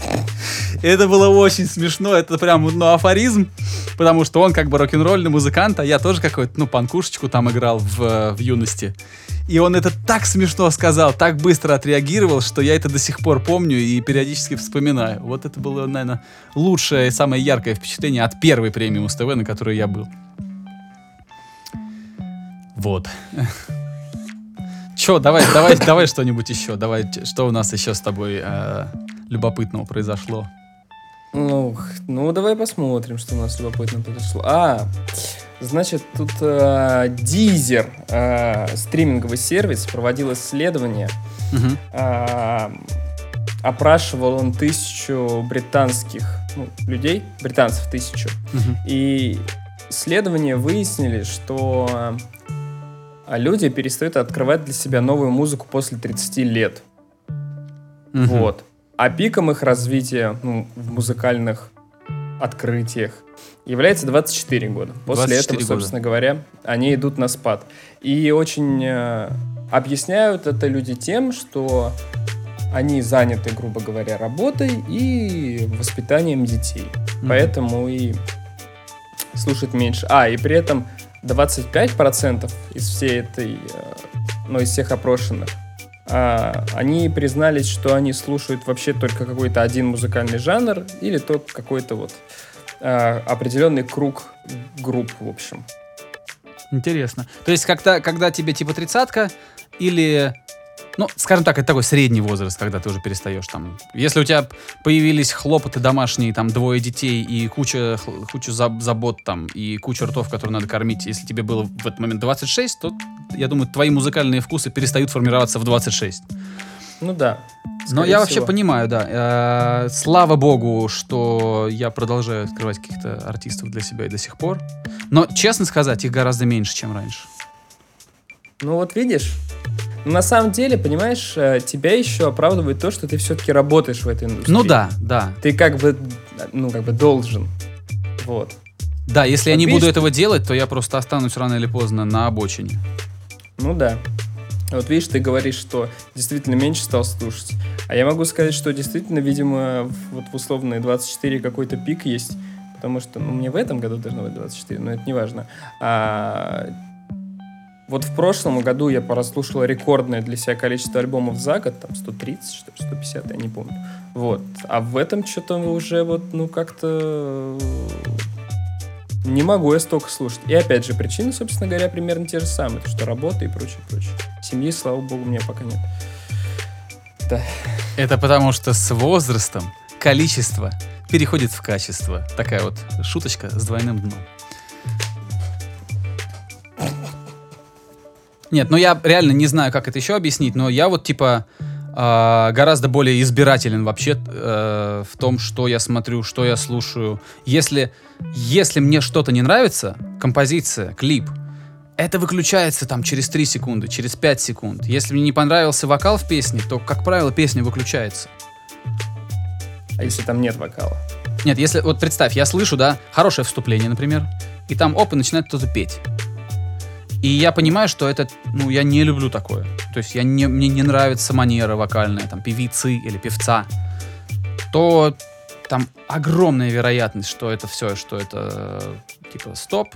Это было очень смешно, это прям ну, афоризм, потому что он как бы рок-н-ролльный музыкант, а я тоже какой-то, ну, панкушечку там играл в, э, в юности. И он это так смешно сказал, так быстро отреагировал, что я это до сих пор помню и периодически вспоминаю. Вот это было, наверное, лучшее и самое яркое впечатление от первой премии Муз-ТВ, на которой я был. Вот. Че, давай, давай, давай что-нибудь еще. Давай, что у нас еще с тобой э, любопытного произошло? Ну, ну, давай посмотрим, что у нас любопытно произошло. А, значит, тут э, Deezer, э, стриминговый сервис, проводил исследование. Мгм. А, опрашивал он тысячу британских ну, людей, британцев тысячу. Мгм. И исследования выяснили, что а, люди перестают открывать для себя новую музыку после 30 лет. Мгм. Вот. А пиком их развития ну, в музыкальных открытиях является 24 года. После 24 этого, года. собственно говоря, они идут на спад. И очень э, объясняют это люди тем, что они заняты, грубо говоря, работой и воспитанием детей. Мгм. Поэтому и слушать меньше. А, и при этом 25% из всей этой, э, ну, из всех опрошенных, а, они признались, что они слушают вообще только какой-то один музыкальный жанр или тот какой-то вот а, определенный круг групп, в общем. Интересно. То есть, когда, когда тебе типа тридцатка или... Ну, скажем так, это такой средний возраст, когда ты уже перестаешь там... Если у тебя появились хлопоты домашние, там, двое детей и куча, куча заб- забот там, и куча ртов, которые надо кормить, если тебе было в этот момент 26, то, я думаю, твои музыкальные вкусы перестают формироваться в 26. Ну да. Но я вообще всего. понимаю, да. Э, Слава богу, что я продолжаю открывать каких-то артистов для себя и до сих пор. Но, честно сказать, их гораздо меньше, чем раньше. Ну вот видишь, ну, на самом деле, понимаешь, э, тебя еще оправдывает то, что ты все-таки работаешь в этой индустрии. Ну да, да. Ты как бы, ну как бы должен. Вот. Да, если я Вот не видишь, буду этого делать, то я просто останусь рано или поздно на обочине. Ну да. Вот видишь, ты говоришь, что действительно меньше стал слушать. А я могу сказать, что действительно, видимо, вот в условные 24 какой-то пик есть. Потому что, ну, мне в этом году должно быть 24, но это не важно. А, вот в прошлом году я прослушал рекордное для себя количество альбомов за год, там 130, что ли, 150, я не помню. Вот. А в этом что-то уже вот, ну, как-то не могу я столько слушать. И опять же, причины, собственно говоря, примерно те же самые. То, что работа и прочее, прочее. Семьи, слава богу, у меня пока нет. Да. Это потому что с возрастом количество переходит в качество. Такая вот шуточка с двойным дном. Нет, ну я реально не знаю, как это еще объяснить, но я вот типа а, гораздо более избирателен вообще э, в том, что я смотрю, что я слушаю. Если, если мне что-то не нравится, композиция, клип, это выключается там через 3 секунды, через 5 секунд. Если мне не понравился вокал в песне, то, как правило, песня выключается. А если там нет вокала? Нет, если вот представь, я слышу, да, хорошее вступление, например, и там оп, и начинает кто-то петь. И я понимаю, что это, ну, я не люблю такое. То есть я не, мне не нравится манера вокальная, там, певицы или певца. То там огромная вероятность, что это все, что это типа стоп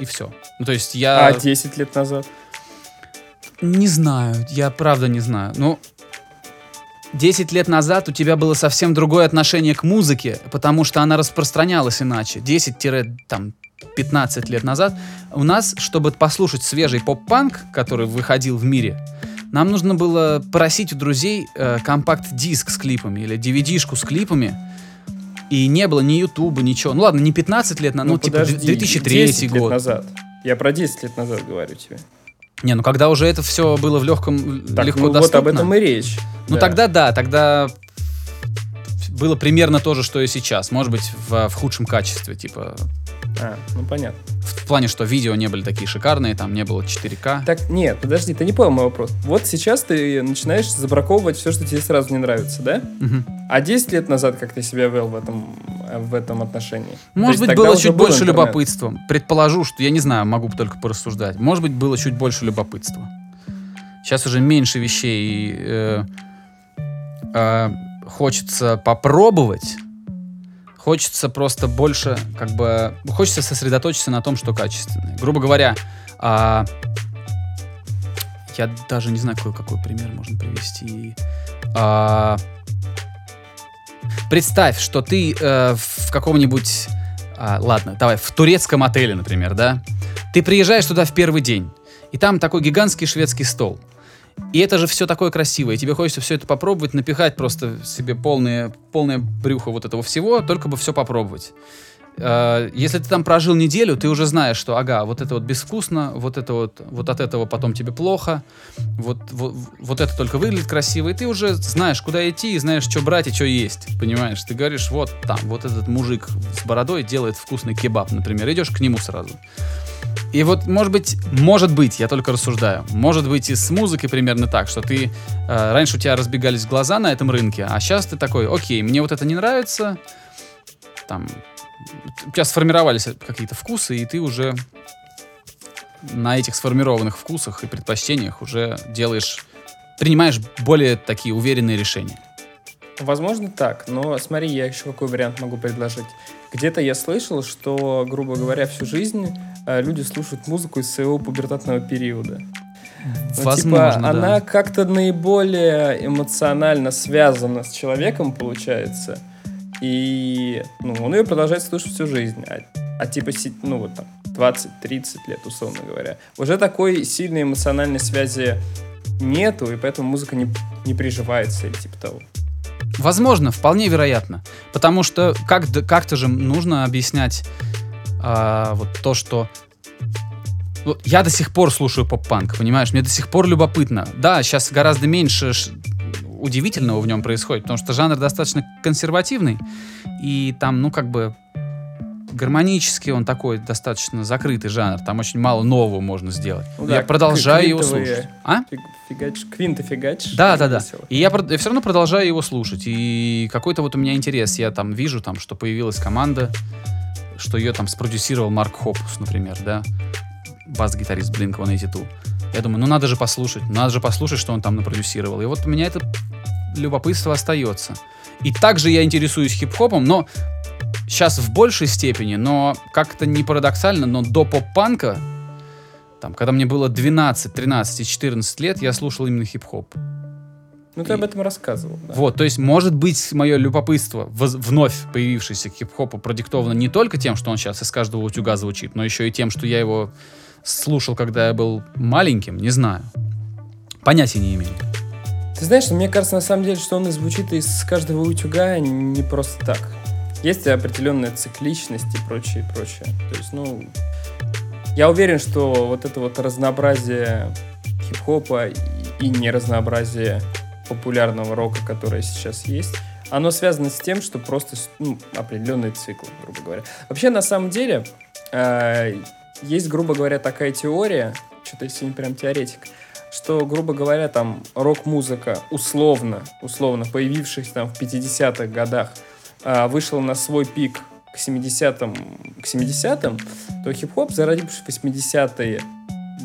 и все. Ну, то есть я... А 10 лет назад? Не знаю, я правда не знаю. Ну, 10 лет назад у тебя было совсем другое отношение к музыке, потому что она распространялась иначе. 10-15 лет назад у нас, чтобы послушать свежий поп-панк, который выходил в мире, нам нужно было просить у друзей э, компакт-диск с клипами или DVD-шку с клипами. И не было ни Ютуба, ничего. Ну ладно, не 15 лет назад, ну, типа подожди, 2003 10 лет год. назад. Я про 10 лет назад говорю тебе. Не, ну когда уже это все было в легком, Так, легко ну вот доступно. об этом и речь. Ну Да. тогда да, тогда было примерно то же, что и сейчас. Может быть, в, в худшем качестве, типа А, ну понятно. в, плане, что видео не были такие шикарные, там не было 4К. Так, нет, подожди, ты не понял мой вопрос. Вот сейчас ты начинаешь забраковывать все, что тебе сразу не нравится, да? Мгм. А 10 лет назад как ты себя вел в этом, в этом отношении? То Может есть быть, было чуть был больше интернет. любопытства. Предположу, что я не знаю, могу только порассуждать. Может быть, было чуть больше любопытства. Сейчас уже меньше вещей э, э, хочется попробовать. Хочется просто больше, как бы, хочется сосредоточиться на том, что качественное. Грубо говоря, а, я даже не знаю, какой, какой пример можно привести. А, представь, что ты э, в каком-нибудь, а, ладно, давай, в турецком отеле, например, да? Ты приезжаешь туда в первый день, и там такой гигантский шведский стол. И это же все такое красивое, и тебе хочется все это попробовать, напихать просто себе полное, полное брюхо вот этого всего, только бы все попробовать. э, если ты там прожил неделю, ты уже знаешь, что, ага, вот это вот безвкусно, вот это вот, вот от этого потом тебе плохо, вот, вот, вот это только выглядит красиво, и ты уже знаешь, куда идти, и знаешь, что брать и что есть, понимаешь? Ты говоришь, вот там, вот этот мужик с бородой делает вкусный кебаб, например, идешь к нему сразу. И вот, может быть, может быть, я только рассуждаю, может быть и с музыкой примерно так, что ты, э, раньше у тебя разбегались глаза на этом рынке, а сейчас ты такой, окей, мне вот это не нравится, там, у тебя сформировались какие-то вкусы, и ты уже на этих сформированных вкусах и предпочтениях уже делаешь, принимаешь более такие уверенные решения. Возможно так, но смотри, я еще какой вариант могу предложить. Где-то я слышал, что, грубо говоря, всю жизнь люди слушают музыку из своего пубертатного периода. Ну, Возможно, типа, да. она как-то наиболее эмоционально связана с человеком, получается. И ну, он ее продолжает слушать всю жизнь. А, а типа, ну вот там, 20-30 лет, условно говоря. Уже такой сильной эмоциональной связи нету, и поэтому музыка не, не приживается или типа того. Возможно, вполне вероятно. Потому что как, как-то же нужно объяснять а, вот то, что... Вот я до сих пор слушаю поп-панк, понимаешь? Мне до сих пор любопытно. Да, сейчас гораздо меньше удивительного в нем происходит, потому что жанр достаточно консервативный, и там, ну, как бы гармонически он такой достаточно закрытый жанр. Там очень мало нового можно сделать. Ну я да, продолжаю его слушать. А? Фиг- фигач, квинты фигач. Да, да, да. Весело. И я, все равно продолжаю его слушать. И какой-то вот у меня интерес. Я там вижу, там, что появилась команда, что ее там спродюсировал Марк Хопус, например, да, бас-гитарист Blink-182. Я думаю, ну надо же послушать, надо же послушать, что он там напродюсировал. И вот у меня это любопытство остается. И также я интересуюсь хип-хопом, но сейчас в большей степени, но как-то не парадоксально, но до поп-панка, там, когда мне было 12, 13 и 14 лет, я слушал именно хип-хоп. Ну, ты об этом рассказывал. да. Вот, то есть, может быть, мое любопытство, воз- вновь появившееся к хип-хопу, продиктовано не только тем, что он сейчас из каждого утюга звучит, но еще и тем, что я его слушал, когда я был маленьким, не знаю. Понятия не имею. Ты знаешь, мне кажется, на самом деле, что он и звучит из каждого утюга не просто так. Есть определенная цикличность и прочее, и прочее. То есть, ну, я уверен, что вот это вот разнообразие хип-хопа и, и неразнообразие популярного рока, которое сейчас есть, оно связано с тем, что просто ну, определенные циклы, грубо говоря. Вообще, на самом деле, э, есть, грубо говоря, такая теория, что-то я сегодня прям теоретик, что, грубо говоря, там рок-музыка условно, условно появившись там в 50-х годах, а, вышла на свой пик к 70-м, к 70-м, то хип-хоп, зародившись в 80-е,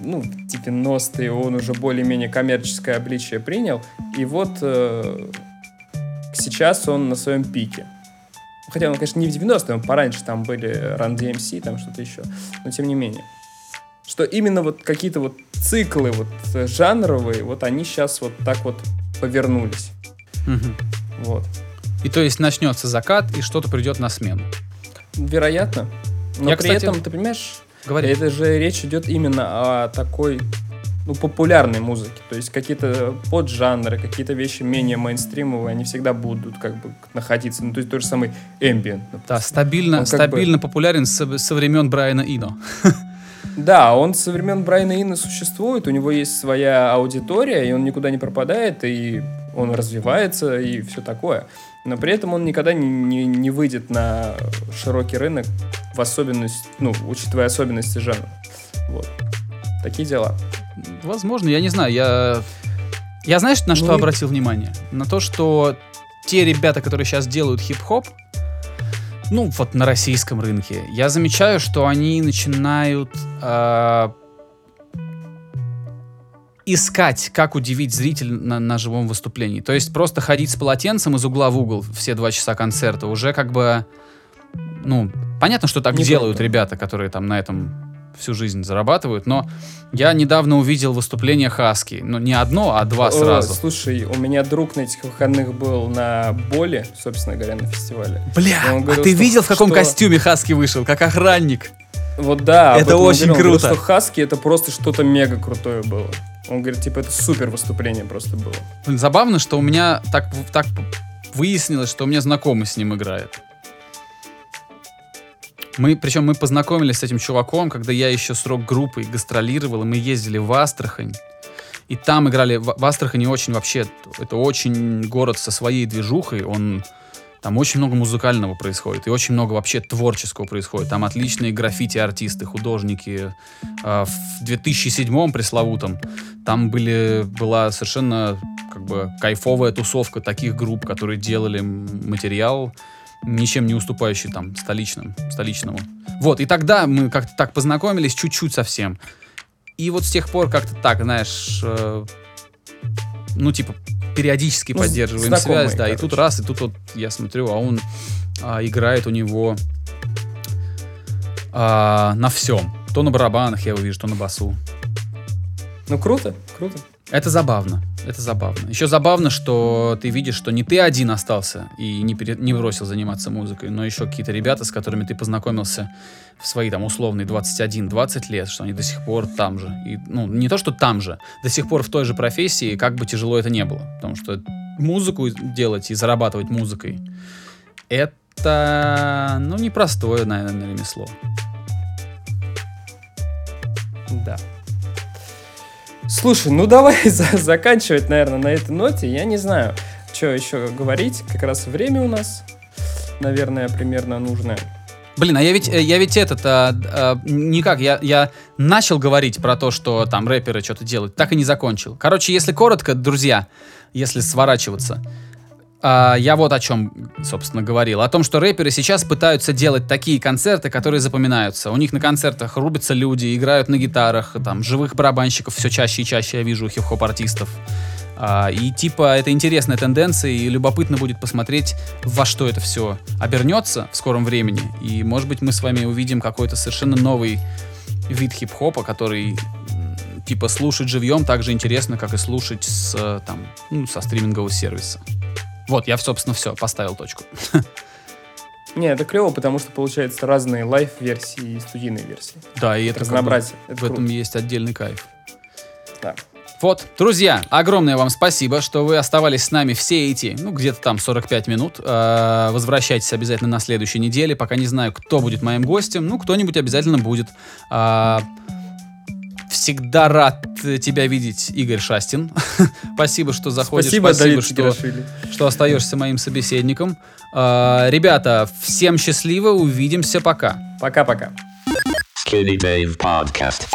ну, в 90-е, он уже более-менее коммерческое обличие принял, и вот э, сейчас он на своем пике. Хотя он, конечно, не в 90-е, он пораньше, там были Run DMC, там что-то еще, но тем не менее. Что именно вот какие-то вот циклы вот э, жанровые, вот они сейчас вот так вот повернулись. Мгм. Вот. И то есть начнется закат, и что-то придет на смену. Вероятно. Но Я, при кстати, этом, ты понимаешь, Говори. это же речь идет именно о такой ну, популярной музыке. То есть какие-то поджанры, какие-то вещи менее мейнстримовые, они всегда будут как бы находиться. Ну, то есть тот же самый ambient. Да, стабильно, Он стабильно популярен со, со времен Брайана Ино. Да, он со времен Брайана Инна существует, у него есть своя аудитория, и он никуда не пропадает, и он развивается, и все такое. Но при этом он никогда не, не, не выйдет на широкий рынок, в особенность, ну, учитывая особенности жанра. Вот. Такие дела. Возможно, я не знаю. Я, я знаешь, на что Ну и- обратил внимание? На то, что те ребята, которые сейчас делают хип-хоп, ну, вот на российском рынке, я замечаю, что они начинают а, искать, как удивить зрителя на, на живом выступлении. То есть просто ходить с полотенцем из угла в угол все два часа концерта уже как бы, ну, понятно, что так Не делают круто. ребята, которые там на этом всю жизнь зарабатывают, но я недавно увидел выступление Хаски. Ну, не одно, а два О, сразу. слушай, у меня друг на этих выходных был на Боли, собственно говоря, на фестивале. Бля, а говорил, ты что- видел, в каком что- костюме Хаски вышел? Как охранник. Вот да, Это очень говорил. Он говорил, круто. что Хаски это просто что-то мега крутое было. Он говорит, типа, это супер выступление просто было. Забавно, что у меня так, так выяснилось, что у меня знакомый с ним играет. Мы, причем мы познакомились с этим чуваком, когда я еще с рок-группой гастролировал, и мы ездили в Астрахань. И там играли, в, в Астрахани очень вообще, это очень город со своей движухой, он, там очень много музыкального происходит, и очень много вообще творческого происходит. Там отличные граффити-артисты, художники. А, в 2007 пресловутом там были, была совершенно как бы кайфовая тусовка таких групп, которые делали материал, ничем не уступающий там столичным, столичному. Вот, и тогда мы как-то так познакомились чуть-чуть совсем. И вот с тех пор как-то так, знаешь, э, ну, типа, периодически Ну, поддерживаем знакомые, связь, да, и короче. тут раз, и тут вот я смотрю, а он а, играет у него а, на всем. То на барабанах я его вижу, то на басу. Ну, круто, круто. Это забавно. Это забавно. Еще забавно, что ты видишь, что не ты один остался и не, пере- не бросил заниматься музыкой, но еще какие-то ребята, с которыми ты познакомился в свои там условные 21-20 лет, что они до сих пор там же. И, ну, не то, что там же, до сих пор в той же профессии, как бы тяжело это не было. Потому что музыку делать и зарабатывать музыкой, это, ну, непростое, наверное, ремесло. Да. Слушай, ну давай за- заканчивать, наверное, на этой ноте. Я не знаю, что еще говорить. Как раз время у нас, наверное, примерно нужное. Блин, а я ведь, э, я ведь этот, а, а, никак, я, я начал говорить про то, что там рэперы что-то делают, так и не закончил. Короче, если коротко, друзья, если сворачиваться, а, я вот о чем, собственно, говорил. О том, что рэперы сейчас пытаются делать такие концерты, которые запоминаются. У них на концертах рубятся люди, играют на гитарах, там, живых барабанщиков все чаще и чаще я вижу у хип-хоп-артистов. А, и типа это интересная тенденция, и любопытно будет посмотреть, во что это все обернется в скором времени. И, может быть, мы с вами увидим какой-то совершенно новый вид хип-хопа, который типа слушать живьем так же интересно, как и слушать с, э, там, ну, со стримингового сервиса. Вот, я, собственно, все, поставил точку. Не, это клево, потому что получается разные live-версии и студийные версии. Да, и это как бы Разнообразие. Это в этом круто. есть отдельный кайф. Да. Вот, друзья, огромное вам спасибо, что вы оставались с нами все эти, ну, где-то там 45 минут. Э, Возвращайтесь обязательно на следующей неделе. Пока не знаю, кто будет моим гостем. Ну, кто-нибудь обязательно будет. А, Всегда рад тебя видеть, Игорь Шастин. Спасибо, что заходишь. Спасибо, Давид что, что остаешься моим собеседником. А, Ребята, всем счастливо, увидимся, пока. Пока-пока. Skinny Dave Podcast.